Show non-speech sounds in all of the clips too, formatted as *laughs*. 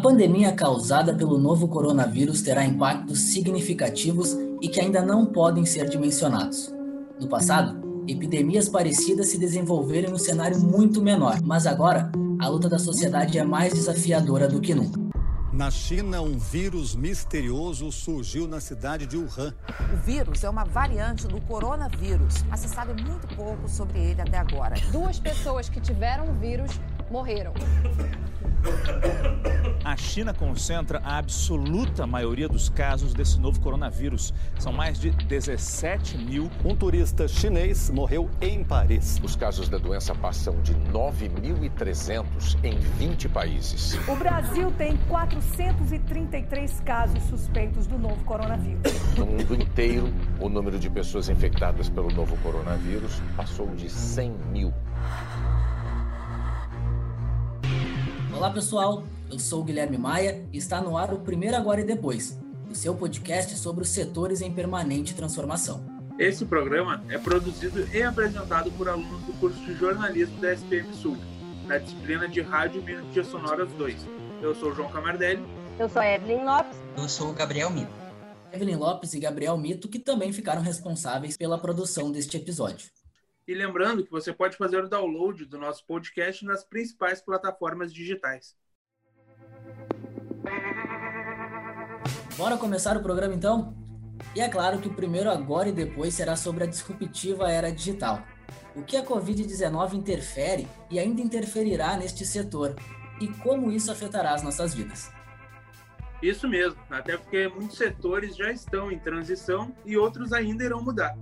pandemia causada pelo novo coronavírus terá impactos significativos e que ainda não podem ser dimensionados. No passado, epidemias parecidas se desenvolveram em um cenário muito menor, mas agora a luta da sociedade é mais desafiadora do que nunca. Na China, um vírus misterioso surgiu na cidade de Wuhan. O vírus é uma variante do coronavírus, mas se sabe muito pouco sobre ele até agora. Duas pessoas que tiveram o vírus morreram. A China concentra a absoluta maioria dos casos desse novo coronavírus. São mais de 17 mil. Um turista chinês morreu em Paris. Os casos da doença passam de 9.300 em 20 países. O Brasil tem 433 casos suspeitos do novo coronavírus. No mundo inteiro, o número de pessoas infectadas pelo novo coronavírus passou de 100 mil. Olá pessoal, eu sou o Guilherme Maia e está no ar o Primeiro Agora e Depois, o seu podcast sobre os setores em permanente transformação. Esse programa é produzido e apresentado por alunos do curso de jornalismo da SPM Sul, na disciplina de Rádio e Mídias Sonoras 2. Eu sou o João Camardelli. Eu sou a Evelyn Lopes. Eu sou o Gabriel Mito. Evelyn Lopes e Gabriel Mito, que também ficaram responsáveis pela produção deste episódio. E lembrando que você pode fazer o download do nosso podcast nas principais plataformas digitais. Bora começar o programa então? E é claro que o primeiro agora e depois será sobre a disruptiva era digital. O que a Covid-19 interfere e ainda interferirá neste setor e como isso afetará as nossas vidas. Isso mesmo, até porque muitos setores já estão em transição e outros ainda irão mudar.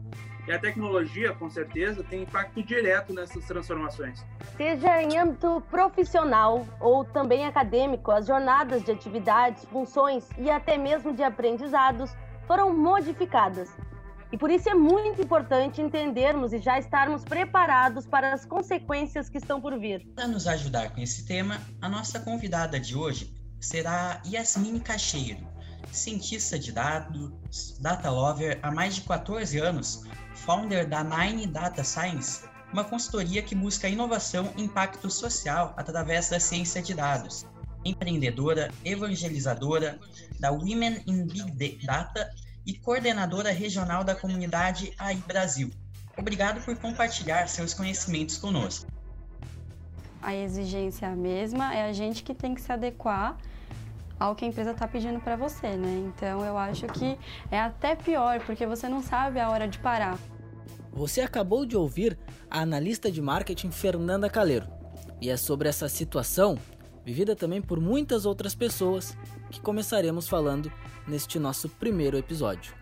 E a tecnologia, com certeza, tem impacto direto nessas transformações. Seja em âmbito profissional ou também acadêmico, as jornadas de atividades, funções e até mesmo de aprendizados foram modificadas. E por isso é muito importante entendermos e já estarmos preparados para as consequências que estão por vir. Para nos ajudar com esse tema, a nossa convidada de hoje será Yasmine Cacheiro, cientista de dados, data lover há mais de 14 anos, founder da Nine Data Science, uma consultoria que busca inovação e impacto social através da ciência de dados, empreendedora, evangelizadora da Women in Big Data e coordenadora regional da comunidade AI Brasil. Obrigado por compartilhar seus conhecimentos conosco. A exigência é a mesma, é a gente que tem que se adequar ao que a empresa está pedindo para você, né? Então eu acho que é até pior, porque você não sabe a hora de parar. Você acabou de ouvir a analista de marketing Fernanda Caleiro. E é sobre essa situação, vivida também por muitas outras pessoas, que começaremos falando neste nosso primeiro episódio.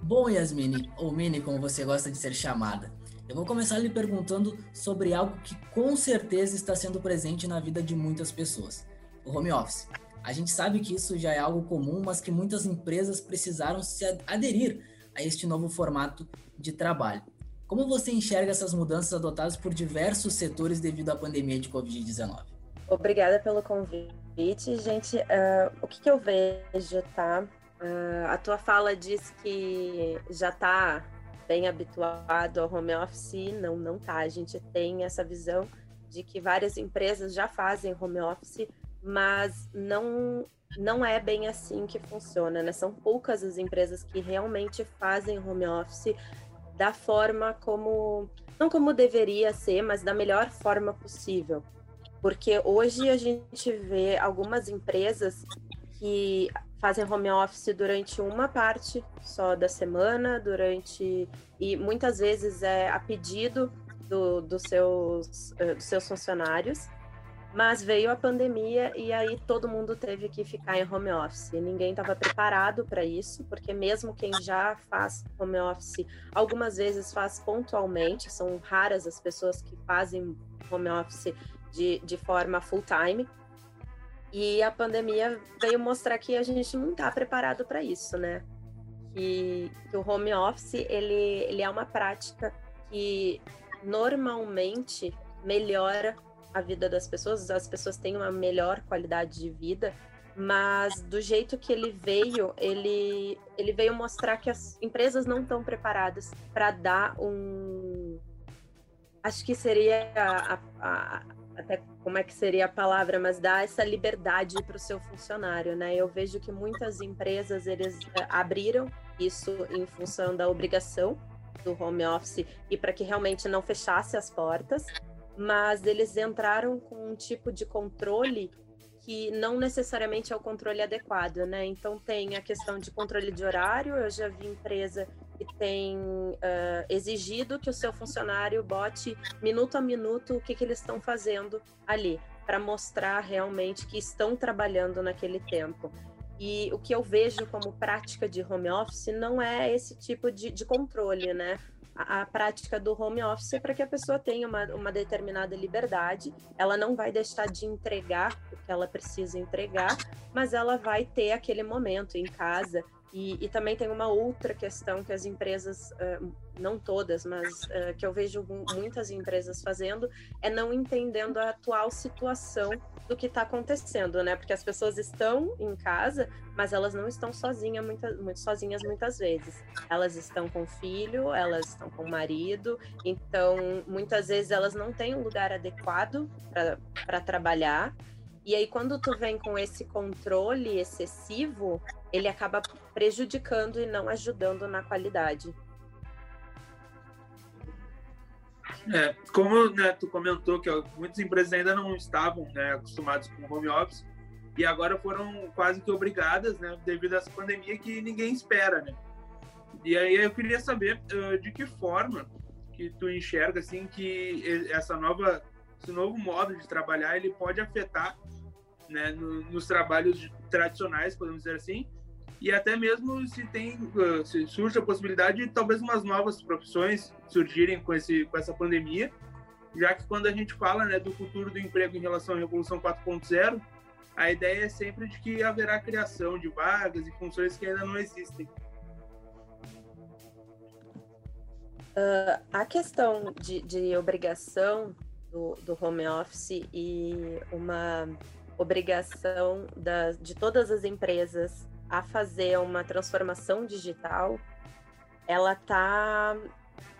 Bom, Yasmine, ou Mini, como você gosta de ser chamada, eu vou começar lhe perguntando sobre algo que com certeza está sendo presente na vida de muitas pessoas: o home office. A gente sabe que isso já é algo comum, mas que muitas empresas precisaram se aderir a este novo formato de trabalho. Como você enxerga essas mudanças adotadas por diversos setores devido à pandemia de Covid-19? Obrigada pelo convite, gente. Uh, o que, que, eu vejo, tá? Uh, a tua fala diz que já está bem habituado ao home office. Não, não tá. A gente tem essa visão de que várias empresas já fazem home office, mas não não é bem assim que funciona, né? São poucas as empresas que realmente fazem home office da forma como não como deveria ser, mas da melhor forma possível. Porque hoje a gente vê algumas empresas que fazem home office durante uma parte só da semana, durante e muitas vezes é a pedido do, seus, eh, dos seus funcionários. Mas veio a pandemia e aí todo mundo teve que ficar em home office. Ninguém estava preparado para isso, porque mesmo quem já faz home office, algumas vezes faz pontualmente, são raras as pessoas que fazem home office de, de forma full time. E a pandemia veio mostrar que a gente não está preparado para isso, né? Que, que o home office ele, ele é uma prática que normalmente melhora a vida das pessoas, as pessoas têm uma melhor qualidade de vida, mas do jeito que ele veio, ele, ele veio mostrar que as empresas não estão preparadas para dar um. Acho que seria a, a, até como é que seria a palavra, mas dá essa liberdade para o seu funcionário, né? Eu vejo que muitas empresas eles eh, abriram isso em função da obrigação do home office e para que realmente não fechasse as portas, mas eles entraram com um tipo de controle que não necessariamente é o controle adequado, né? Então tem a questão de controle de horário. Eu já vi empresa que tem uh, exigido que o seu funcionário bote minuto a minuto o que, que eles estão fazendo ali, para mostrar realmente que estão trabalhando naquele tempo. E o que eu vejo como prática de home office não é esse tipo de, de controle, né? A, prática do home office é para que a pessoa tenha uma, uma determinada liberdade. Ela não vai deixar de entregar o que ela precisa entregar, mas ela vai ter aquele momento em casa. E, e também tem uma outra questão que as empresas, uh, não todas, mas uh, que eu vejo muitas empresas fazendo, é não entendendo a atual situação do que está acontecendo, né? Porque as pessoas estão em casa, mas elas não estão sozinhas, muita, muito sozinhas muitas vezes. Elas estão com filho, elas estão com marido, então muitas vezes elas não têm um lugar adequado para trabalhar. E aí, quando tu vem com esse controle excessivo, ele acaba prejudicando e não ajudando na qualidade. É, como né, tu comentou que muitas empresas ainda não estavam né, acostumadas com home office e agora foram quase que obrigadas, né, devido a essa pandemia que ninguém espera, né? E aí eu queria saber uh, de que forma que tu enxerga assim que essa nova esse novo modo de trabalhar ele pode afetar né, no, nos trabalhos tradicionais, podemos dizer assim, e até mesmo se tem uh, se surge a possibilidade de talvez umas novas profissões surgirem com esse com essa pandemia já que quando a gente fala né, do futuro do emprego em relação à revolução 4.0 a ideia é sempre de que haverá criação de vagas e funções que ainda não existem. Uh, a questão de, de obrigação do, do home office e uma obrigação da, de todas as empresas a fazer uma transformação digital, ela tá,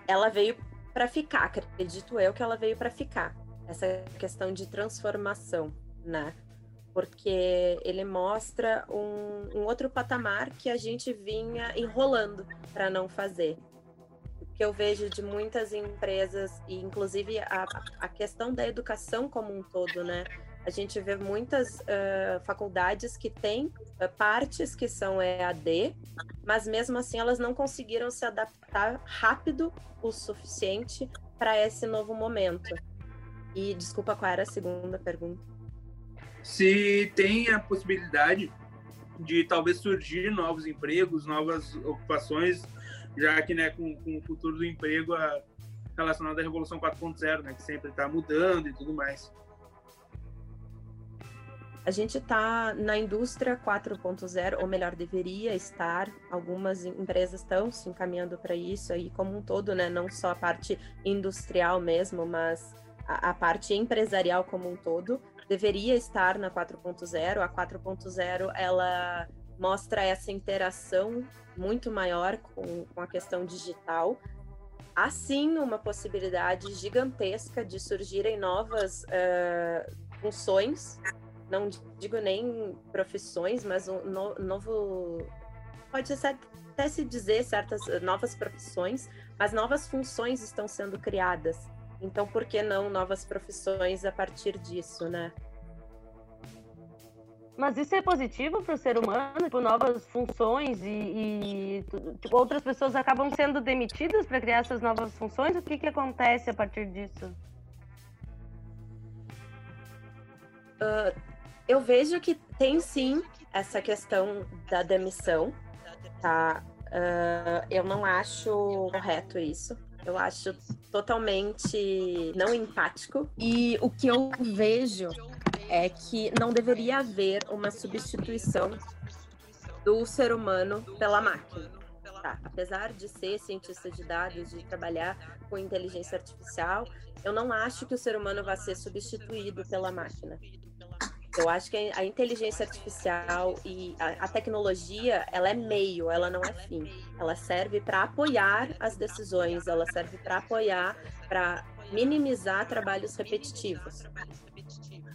ela veio para ficar, acredito eu que ela veio para ficar. Essa questão de transformação, né? Porque ele mostra um, um outro patamar que a gente vinha enrolando para não fazer. Que eu vejo de muitas empresas, e inclusive a, a questão da educação como um todo, né? A gente vê muitas uh, faculdades que têm uh, partes que são EAD, mas mesmo assim elas não conseguiram se adaptar rápido o suficiente para esse novo momento. E desculpa, qual era a segunda pergunta? Se tem a possibilidade de talvez surgir novos empregos, novas ocupações, já que né, com, com o futuro do emprego a, relacionado à Revolução 4.0, né, que sempre está mudando e tudo mais. A gente está na indústria 4.0, ou melhor, deveria estar. Algumas empresas estão se encaminhando para isso aí como um todo, né? Não só a parte industrial mesmo, mas a, a parte empresarial como um todo deveria estar na 4.0. A 4.0 ela mostra essa interação muito maior com, com a questão digital. Há sim uma possibilidade gigantesca de surgirem novas uh, funções não digo nem profissões, mas um no, novo. Pode até se dizer certas novas profissões, mas novas funções estão sendo criadas. Então, por que não novas profissões a partir disso, né? Mas isso é positivo para o ser humano, tipo, novas funções e, e tipo, outras pessoas acabam sendo demitidas para criar essas novas funções? O que, que acontece a partir disso? Uh, eu vejo que tem sim essa questão da demissão, tá? Uh, eu não acho correto isso. Eu acho totalmente não empático. E o que eu vejo é que não deveria haver uma substituição do ser humano pela máquina. Tá? Apesar de ser cientista de dados, de trabalhar com inteligência artificial, eu não acho que o ser humano vai ser substituído pela máquina. Eu acho que a inteligência artificial e a, a tecnologia, ela é meio, ela não é fim. Ela serve para apoiar as decisões, ela serve para apoiar, para minimizar trabalhos repetitivos.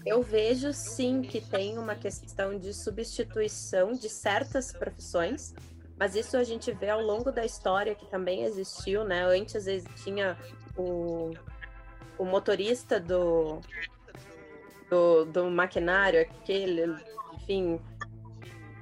Eu vejo sim que tem uma questão de substituição de certas profissões, mas isso a gente vê ao longo da história que também existiu, né? Antes tinha o, o motorista do, do, do maquinário, aquele, enfim.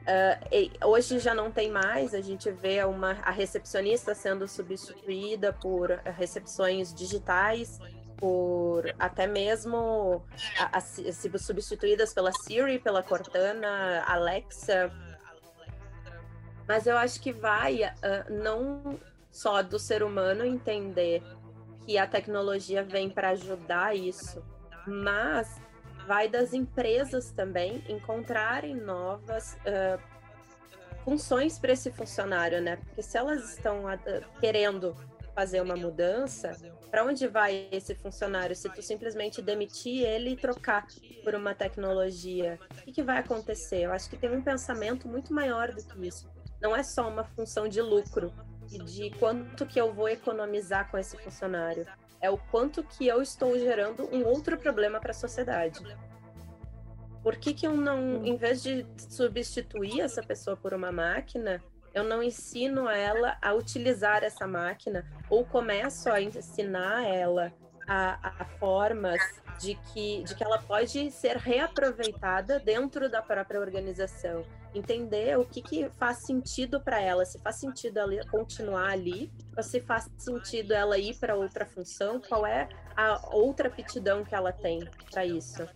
Uh, hoje já não tem mais, a gente vê uma, a recepcionista sendo substituída por recepções digitais, por até mesmo a, a, substituídas pela Siri, pela Cortana, Alexa. Mas eu acho que vai uh, não só do ser humano entender que a tecnologia vem para ajudar isso, mas vai das empresas também encontrarem novas uh, funções para esse funcionário, né? Porque se elas estão querendo fazer uma mudança, para onde vai esse funcionário se tu simplesmente demitir ele e trocar por uma tecnologia? O que, que vai acontecer? Eu acho que tem um pensamento muito maior do que isso. Não é só uma função de lucro e de quanto que eu vou economizar com esse funcionário. É o quanto que eu estou gerando um outro problema para a sociedade. Por que, que eu não, em vez de substituir essa pessoa por uma máquina, eu não ensino ela a utilizar essa máquina ou começo a ensinar ela a, a, formas de que, de que ela pode ser reaproveitada dentro da própria organização. Entender o que, que faz sentido para ela, se faz sentido ela continuar ali, ou se faz sentido ela ir para outra função, qual é a outra aptidão que ela tem para isso.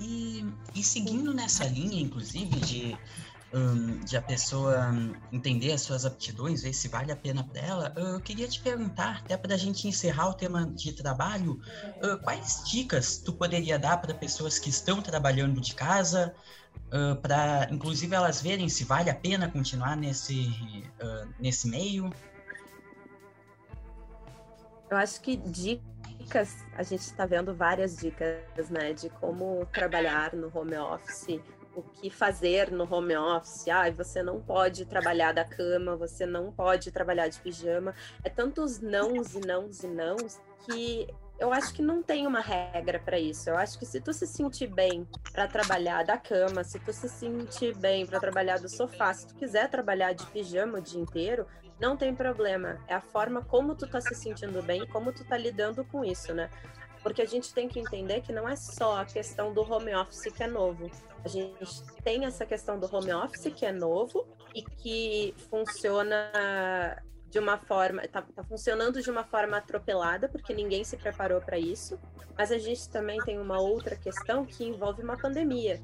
E, e seguindo nessa linha, inclusive, de um, de a pessoa entender as suas aptidões, ver se vale a pena para ela, eu queria te perguntar, até para a gente encerrar o tema de trabalho, uh, quais dicas tu poderia dar para pessoas que estão trabalhando de casa, uh, para inclusive elas verem se vale a pena continuar nesse, uh, nesse meio? Eu acho que dicas, a gente está vendo várias dicas, né, de como trabalhar no home office, o que fazer no home office. Ah, você não pode trabalhar da cama, você não pode trabalhar de pijama. É tantos nãos e nãos e nãos que eu acho que não tem uma regra para isso. Eu acho que se tu se sentir bem para trabalhar da cama, se tu se sentir bem para trabalhar do sofá, se tu quiser trabalhar de pijama o dia inteiro, não tem problema. É a forma como tu tá se sentindo bem como tu tá lidando com isso, né? Porque a gente tem que entender que não é só a questão do home office que é novo. A gente tem essa questão do home office que é novo e que funciona de uma forma, tá, tá funcionando de uma forma atropelada, porque ninguém se preparou para isso. Mas a gente também tem uma outra questão que envolve uma pandemia.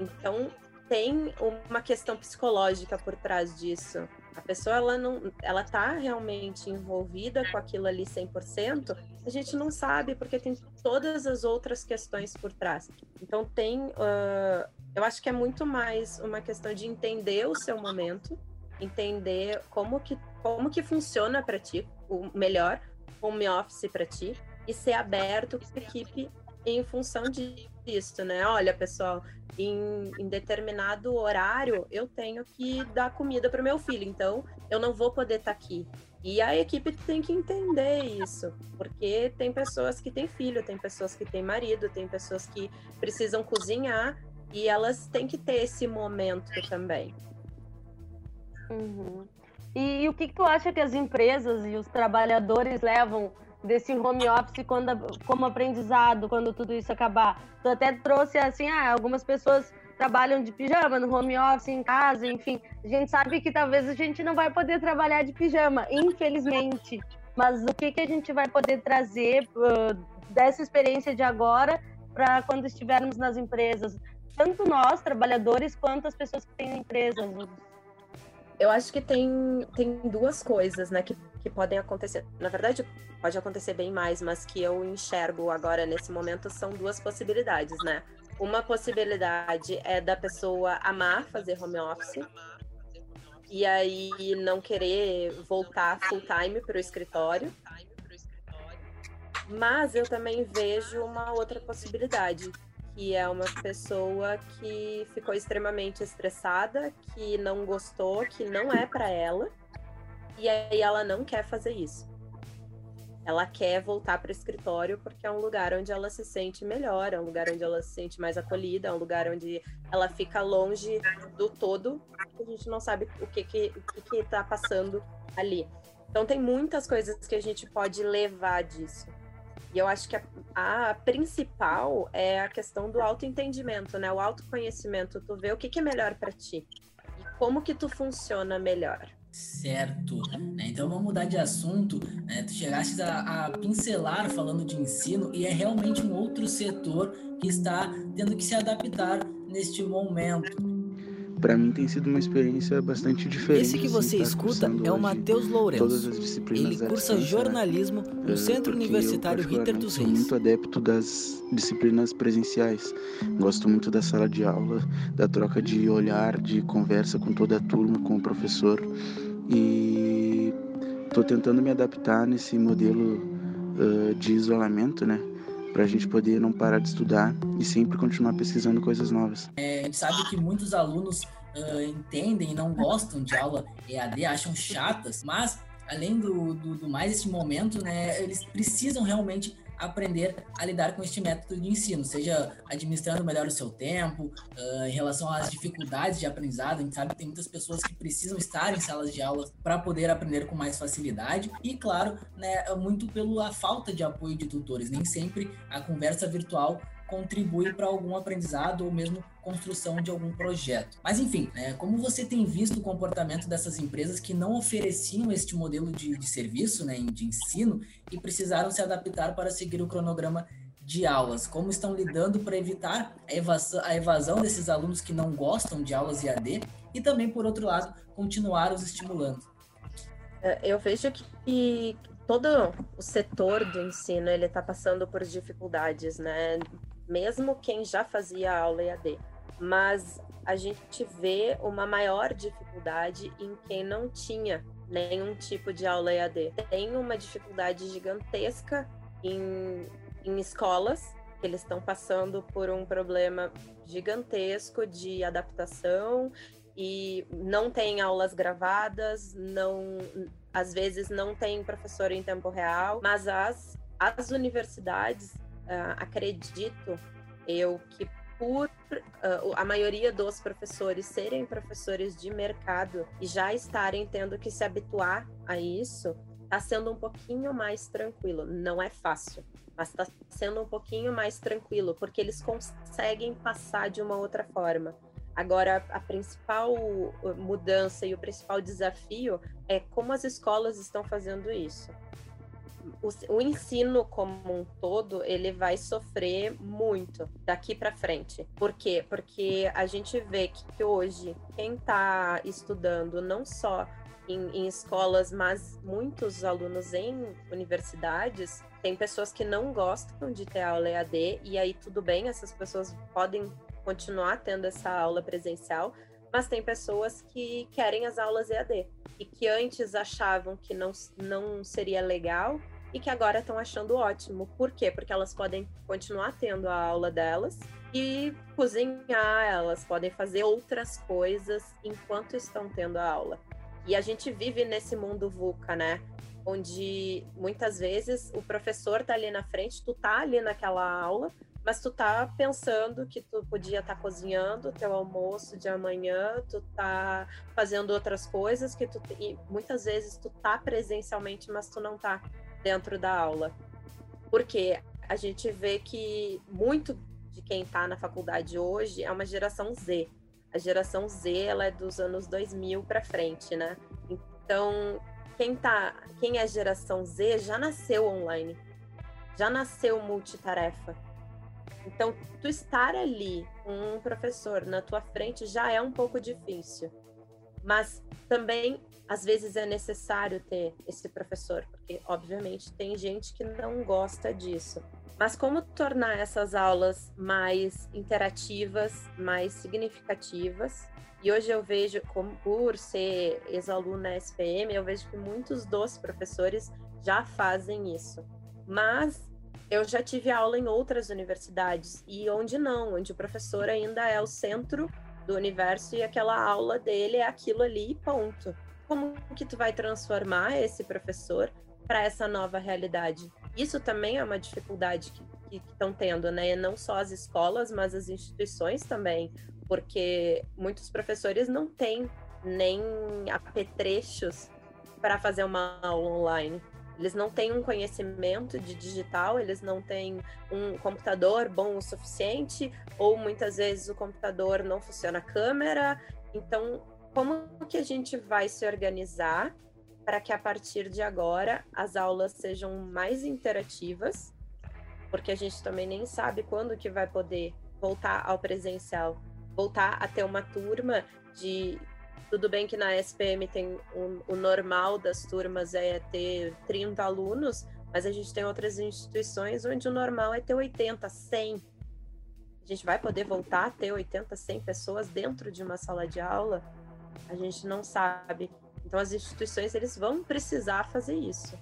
Então, tem uma questão psicológica por trás disso. A pessoa ela não, ela tá realmente envolvida com aquilo ali 100%, a gente não sabe porque tem todas as outras questões por trás. Então tem, uh, eu acho que é muito mais uma questão de entender o seu momento, entender como que como que funciona para ti o melhor home office para ti e ser aberto com a equipe em função disso, né? Olha, pessoal, em, em determinado horário eu tenho que dar comida para meu filho, então eu não vou poder estar tá aqui. E a equipe tem que entender isso, porque tem pessoas que têm filho, tem pessoas que têm marido, tem pessoas que precisam cozinhar e elas têm que ter esse momento também. Uhum. E, e, o que, que tu acha que as empresas e os trabalhadores levam desse home office quando, como aprendizado quando tudo isso acabar. Tu até trouxe assim, ah, algumas pessoas trabalham de pijama no home office, em casa, enfim. A gente sabe que talvez a gente não vai poder trabalhar de pijama, infelizmente. Mas o que, que a gente vai poder trazer uh, dessa experiência de agora para quando estivermos nas empresas? Tanto nós, trabalhadores, quanto as pessoas que têm empresas. Eu acho que tem, tem duas coisas, né, que, que podem acontecer. Na verdade, pode acontecer bem mais, mas que eu enxergo agora nesse momento são duas possibilidades, né? Uma possibilidade é da pessoa amar fazer home office e aí não querer voltar full time para o escritório. Mas eu também vejo uma outra possibilidade, que é uma pessoa que ficou extremamente estressada, que não gostou, que não é para ela, e aí ela não quer fazer isso. ela quer voltar para o escritório porque é um lugar onde ela se sente melhor, é um lugar onde ela se sente mais acolhida, é um lugar onde ela fica longe do todo, a gente não sabe o que que está passando ali. Então tem muitas coisas que a gente pode levar disso. E eu acho que a, a principal é a questão do autoentendimento, né? O autoconhecimento, tu vê o que, que é melhor para ti e como que tu funciona melhor. Certo. Né? Então vamos mudar de assunto. Né? Tu chegaste a, a, pincelar falando de ensino e é realmente um outro setor que está tendo que se adaptar neste momento para mim tem sido uma experiência bastante diferente. Esse que você assim, escuta é o Matheus Lourenço. Ele cursa jornalismo no Centro Universitário Ritter dos Reis. Sou muito adepto das disciplinas presenciais. Gosto muito da sala de aula, da troca de olhar, de conversa com toda a turma, com o professor. E estou tentando me adaptar nesse modelo uh, de isolamento, né? Para a gente poder não parar de estudar e sempre continuar pesquisando coisas novas. É, a gente sabe que muitos alunos uh, entendem e não gostam de aula EAD, acham chatas, mas além do, do, do mais esse momento, né, eles precisam realmente aprender a lidar com este método de ensino, seja administrando melhor o seu tempo, uh, em relação às dificuldades de aprendizado. A gente sabe que tem muitas pessoas que precisam estar em salas de aula para poder aprender com mais facilidade e, claro, né, muito pela falta de apoio de tutores. Nem sempre a conversa virtual contribui para algum aprendizado ou mesmo construção de algum projeto. Mas enfim, né, como você tem visto o comportamento dessas empresas que não ofereciam este modelo de, de serviço, né, de ensino, e precisaram se adaptar para seguir o cronograma de aulas? Como estão lidando para evitar a evasão, a evasão desses alunos que não gostam de aulas EAD e também, por outro lado, continuar os estimulando? É, eu vejo que todo o setor do ensino ele está passando por dificuldades, né? mesmo quem já fazia aula EAD. Mas a gente vê uma maior dificuldade em quem não tinha nenhum tipo de aula EAD. Tem uma dificuldade gigantesca em, em escolas, que eles estão passando por um problema gigantesco de adaptação e não tem aulas gravadas, não às vezes não tem professor em tempo real, mas as, as universidades uh, acredito eu que por uh, a maioria dos professores serem professores de mercado e já estarem tendo que se habituar a isso, está sendo um pouquinho mais tranquilo. Não é fácil, mas está sendo um pouquinho mais tranquilo, porque eles conseguem passar de uma outra forma. Agora, a principal mudança e o principal desafio é como as escolas estão fazendo isso o, o, ensino como um todo ele vai sofrer muito daqui para frente. Por quê? Porque a gente vê que, que hoje quem está estudando não só em, em, escolas, mas muitos alunos em universidades tem pessoas que não gostam de ter aula EAD e aí tudo bem, essas pessoas podem continuar tendo essa aula presencial, mas tem pessoas que querem as aulas EAD e que antes achavam que não, não seria legal e que agora estão achando ótimo. Por quê? Porque elas podem continuar tendo a aula delas e cozinhar, elas podem fazer outras coisas enquanto estão tendo a aula. E a gente vive nesse mundo VUCA, né? Onde muitas vezes o professor tá ali na frente, tu tá ali naquela aula, mas tu tá pensando que tu podia estar tá cozinhando teu almoço de amanhã, tu tá fazendo outras coisas que tu e muitas vezes tu tá presencialmente, mas tu não tá dentro da aula. Porque a gente vê que muito de quem está na faculdade hoje é uma geração Z. A geração Z ela é dos anos 2000 para frente, né? Então, quem tá, quem é geração Z já nasceu online. Já nasceu multitarefa. Então, tu estar ali com um professor na tua frente já é um pouco difícil. Mas também às vezes é necessário ter esse professor, porque obviamente tem gente que não gosta disso. Mas como tornar essas aulas mais interativas, mais significativas? E hoje eu vejo, como por ser ex-aluna SPM, eu vejo que muitos dos professores já fazem isso. Mas eu já tive aula em outras universidades e onde não, onde o professor ainda é o centro do universo e aquela aula dele é aquilo ali, ponto como que tu vai transformar esse professor para essa nova realidade. Isso também é uma dificuldade que estão tendo, né? Não só as escolas, mas as instituições também, porque muitos professores não têm nem apetrechos para fazer uma aula online. Eles não têm um conhecimento de digital, eles não têm um computador bom o suficiente, ou muitas vezes o computador não funciona a câmera. Então, como que a gente vai se organizar para que a partir de agora as aulas sejam mais interativas? Porque a gente também nem sabe quando que vai poder voltar ao presencial, voltar a ter uma turma de tudo bem que na SPM tem o, o normal das turmas é ter 30 alunos, mas a gente tem outras instituições onde o normal é ter 80, 100. A gente vai poder voltar a ter 80, 100 pessoas dentro de uma sala de aula? A gente não sabe. Então as instituições eles vão precisar fazer isso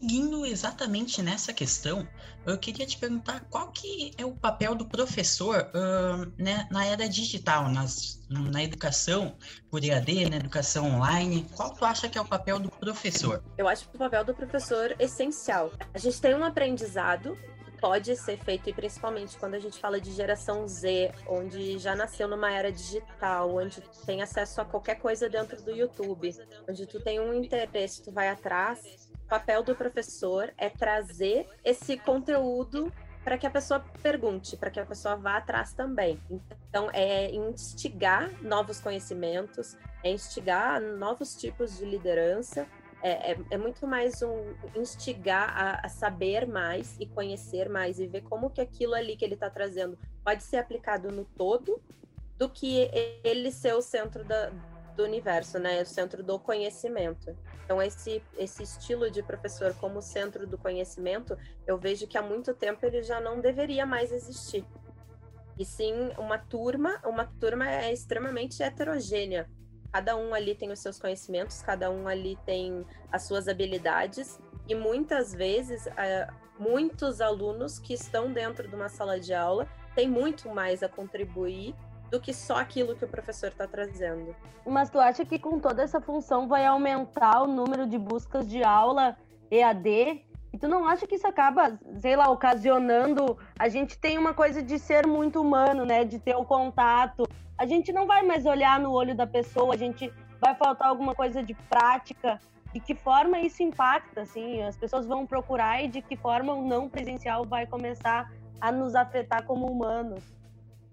seguindo exatamente nessa questão, eu queria te perguntar qual que é o papel do professor uh, né, na era digital, nas, na educação por EAD, na educação online. Qual tu acha que é o papel do professor? Eu acho que o papel do professor é essencial. A gente tem um aprendizado pode ser feito, e principalmente quando a gente fala de geração Z, onde já nasceu numa era digital, onde tem acesso a qualquer coisa dentro do YouTube, onde tu tem um interesse, tu vai atrás, papel do professor é trazer esse conteúdo para que a pessoa pergunte, para que a pessoa vá atrás também. Então, é instigar novos conhecimentos, é instigar novos tipos de liderança, é, é, é muito mais um instigar a, a, saber mais e conhecer mais e ver como que aquilo ali que ele está trazendo pode ser aplicado no todo, do que ele ser o centro da, do universo, né? O centro do conhecimento. Então, esse, esse estilo de professor como centro do conhecimento, eu vejo que há muito tempo ele já não deveria mais existir. E sim, uma turma, uma turma é extremamente heterogênea. Cada um ali tem os seus conhecimentos, cada um ali tem as suas habilidades, e muitas vezes, é, muitos alunos que estão dentro de uma sala de aula têm muito mais a contribuir do que só aquilo que o professor está trazendo. Mas tu acha que com toda essa função vai aumentar o número de buscas de aula EAD? E tu não acha que isso acaba, sei lá, ocasionando. A gente tem uma coisa de ser muito humano, né? De ter o contato. A gente não vai mais olhar no olho da pessoa, a gente vai faltar alguma coisa de prática. De que forma isso impacta, assim? As pessoas vão procurar e de que forma o não presencial vai começar a nos afetar como humanos.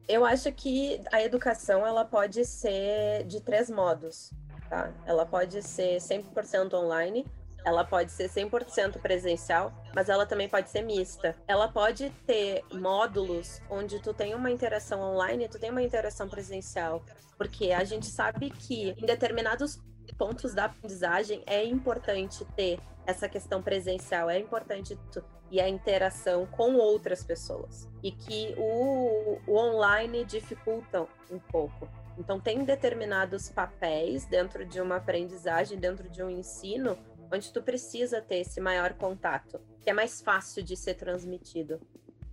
Eu acho que a educação ela pode ser de três modos, tá? Ela pode ser 100% online, ela pode ser 100% presencial, mas ela também pode ser mista. Ela pode ter módulos onde tu tem uma interação online e tu tem uma interação presencial, porque a gente sabe que em determinados pontos da aprendizagem é importante ter essa questão presencial, é importante tu e a interação com outras pessoas. E que o, o online dificultam um pouco. Então, tem determinados papéis dentro de uma aprendizagem, dentro de um ensino, onde tu precisa ter esse maior contato, que é mais fácil de ser transmitido.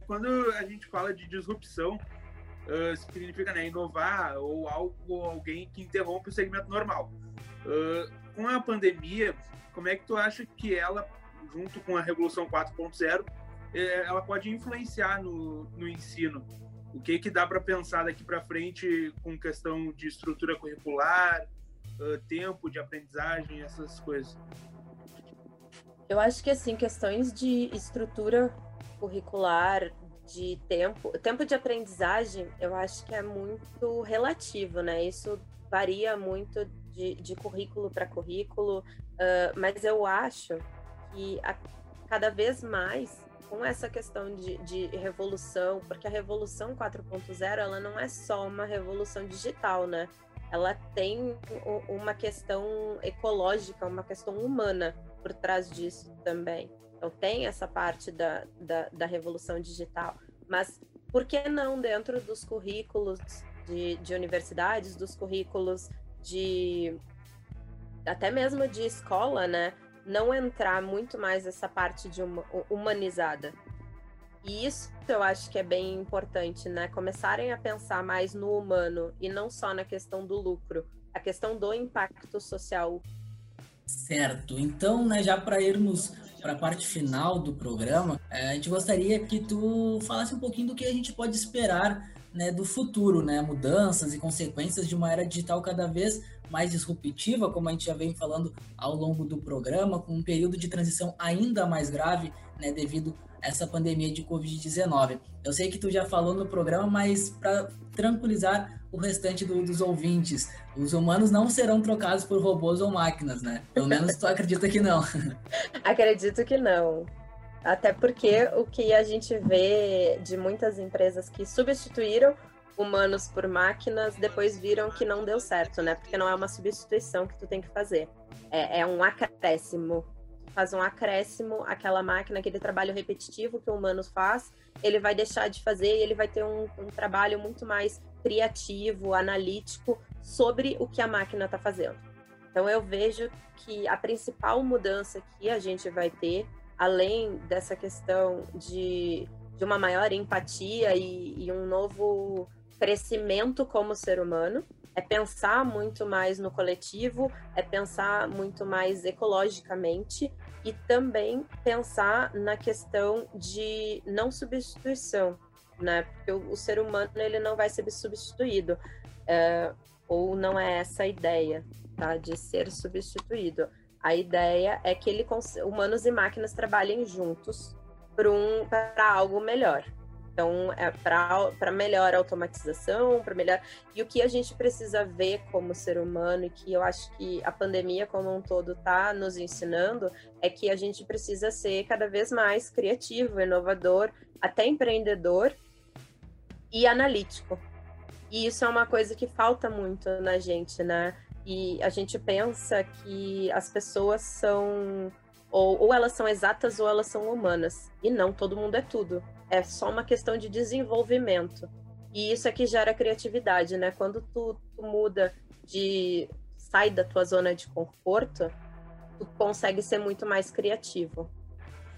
Quando a gente fala de disrupção, uh, significa né, inovar ou algo, alguém que interrompe o segmento normal. Uh, com a pandemia, como é que tu acha que ela junto com a Revolução 4.0, é, ela pode influenciar no, no ensino. O que, que dá para pensar daqui para frente com questão de estrutura curricular, uh, tempo de aprendizagem, essas coisas? Eu acho que, assim, questões de estrutura curricular, de tempo, tempo de aprendizagem, eu acho que é muito relativo, né? Isso varia muito de, de currículo para currículo, uh, mas eu acho que a, cada vez mais com essa questão de, de revolução, porque a revolução 4.0 ela não é só uma revolução digital, né? Ela tem uma questão ecológica, uma questão humana por trás disso também. Então tem essa parte da, da, da revolução digital, mas por que não dentro dos currículos de, de universidades, dos currículos de até mesmo de escola, né? não entrar muito mais essa parte de uma, humanizada. E isso eu acho que é bem importante, né? Começarem a pensar mais no humano e não só na questão do lucro, a questão do impacto social. Certo. Então, né, já para irmos para a parte final do programa, é, a gente gostaria que tu falasse um pouquinho do que a gente pode esperar né, do futuro, né, mudanças e consequências de uma era digital cada vez mais disruptiva, como a gente já vem falando ao longo do programa, com um período de transição ainda mais grave, né, devido essa pandemia de Covid-19. Eu sei que tu já falou no programa, mas para tranquilizar o restante do, dos ouvintes, os humanos não serão trocados por robôs ou máquinas, né? Pelo menos tu acredita que não. *laughs* Acredito que não. Até porque o que a gente vê de muitas empresas que substituíram humanos por máquinas, depois viram que não deu certo, né? Porque não é uma substituição que tu tem que fazer. É, é um acréscimo. Faz um acréscimo aquela máquina, aquele trabalho repetitivo que o humano faz, ele vai deixar de fazer e ele vai ter um, um trabalho muito mais criativo, analítico sobre o que a máquina está fazendo. Então eu vejo que a principal mudança que a gente vai ter, além dessa questão de, de uma maior empatia e, e um novo crescimento como ser humano, é pensar muito mais no coletivo, é pensar muito mais ecologicamente e também pensar na questão de não substituição, né? Porque o, ser humano ele não vai ser substituído, é, ou não é essa a ideia, tá? De ser substituído. A ideia é que ele, humanos e máquinas trabalhem juntos para um, algo melhor. Então, é para melhor automatização, para melhor. E o que a gente precisa ver como ser humano, e que eu acho que a pandemia como um todo está nos ensinando, é que a gente precisa ser cada vez mais criativo, inovador, até empreendedor e analítico. E isso é uma coisa que falta muito na gente, né? E a gente pensa que as pessoas são ou, ou elas são exatas ou elas são humanas. E não, todo mundo é tudo. É só uma questão de desenvolvimento. E isso é que gera criatividade, né? Quando tu, tu muda de sai da tua zona de conforto, tu consegue ser muito mais criativo.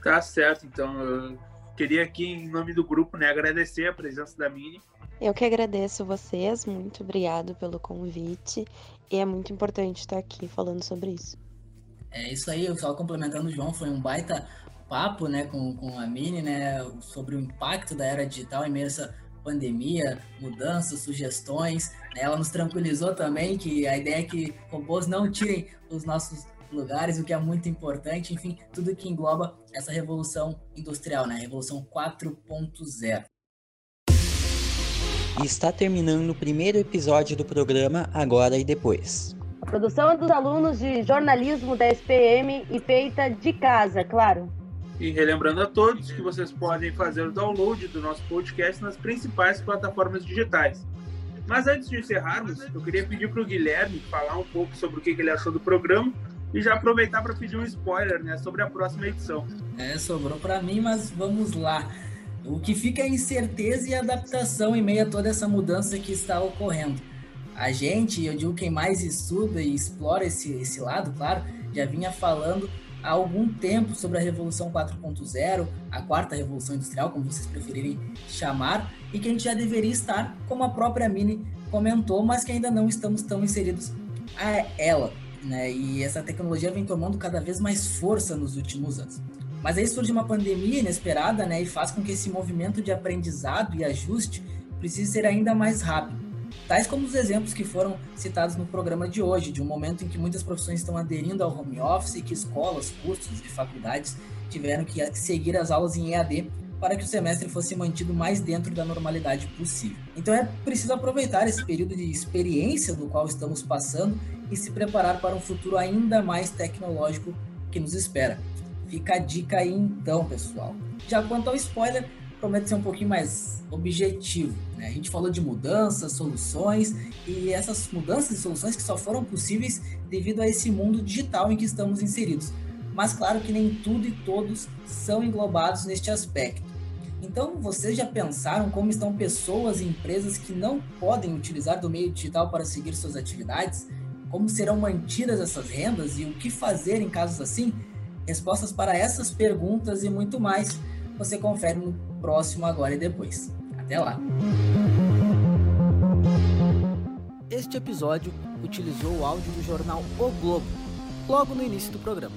Tá certo, então eu queria aqui em nome do grupo, né, agradecer a presença da Mini. Eu que agradeço vocês, muito obrigado pelo convite e é muito importante estar aqui falando sobre isso. É isso aí, só complementando o João, foi um baita papo, né, com, com a Mini, né, sobre o impacto da era digital em meio a essa pandemia, mudanças, sugestões. Né, ela nos tranquilizou também que a ideia é que robôs não tirem os nossos lugares, o que é muito importante, enfim, tudo que engloba essa revolução industrial, né, revolução 4.0. está terminando o primeiro episódio do programa Agora e Depois. A produção é dos alunos de jornalismo da SPM e feita de casa, claro. E relembrando a todos que vocês podem fazer o download do nosso podcast nas principais plataformas digitais. Mas antes de encerrarmos, eu queria pedir para o Guilherme falar um pouco sobre o que ele achou do programa e já aproveitar para pedir um spoiler né, sobre a próxima edição. É, sobrou para mim, mas vamos lá. O que fica é incerteza e adaptação em meio a toda essa mudança que está ocorrendo. A gente, eu digo quem mais estuda e explora esse, esse lado, claro, já vinha falando há algum tempo sobre a Revolução 4.0, a quarta Revolução Industrial, como vocês preferirem chamar, e que a gente já deveria estar, como a própria Mini comentou, mas que ainda não estamos tão inseridos a ela. Né? E essa tecnologia vem tomando cada vez mais força nos últimos anos. Mas aí surge uma pandemia inesperada né? e faz com que esse movimento de aprendizado e ajuste precise ser ainda mais rápido tais como os exemplos que foram citados no programa de hoje, de um momento em que muitas profissões estão aderindo ao home office e que escolas, cursos e faculdades tiveram que seguir as aulas em EAD para que o semestre fosse mantido mais dentro da normalidade possível. Então é preciso aproveitar esse período de experiência do qual estamos passando e se preparar para um futuro ainda mais tecnológico que nos espera. Fica a dica aí então, pessoal. Já quanto ao spoiler, promete ser um pouquinho mais objetivo. Né? A gente falou de mudanças, soluções e essas mudanças e soluções que só foram possíveis devido a esse mundo digital em que estamos inseridos. Mas claro que nem tudo e todos são englobados neste aspecto. Então, vocês já pensaram como estão pessoas e empresas que não podem utilizar do meio digital para seguir suas atividades? Como serão mantidas essas rendas e o que fazer em casos assim? Respostas para essas perguntas e muito mais você confere no próximo Agora e Depois. Até lá! Este episódio utilizou o áudio do jornal O Globo. logo no início do programa.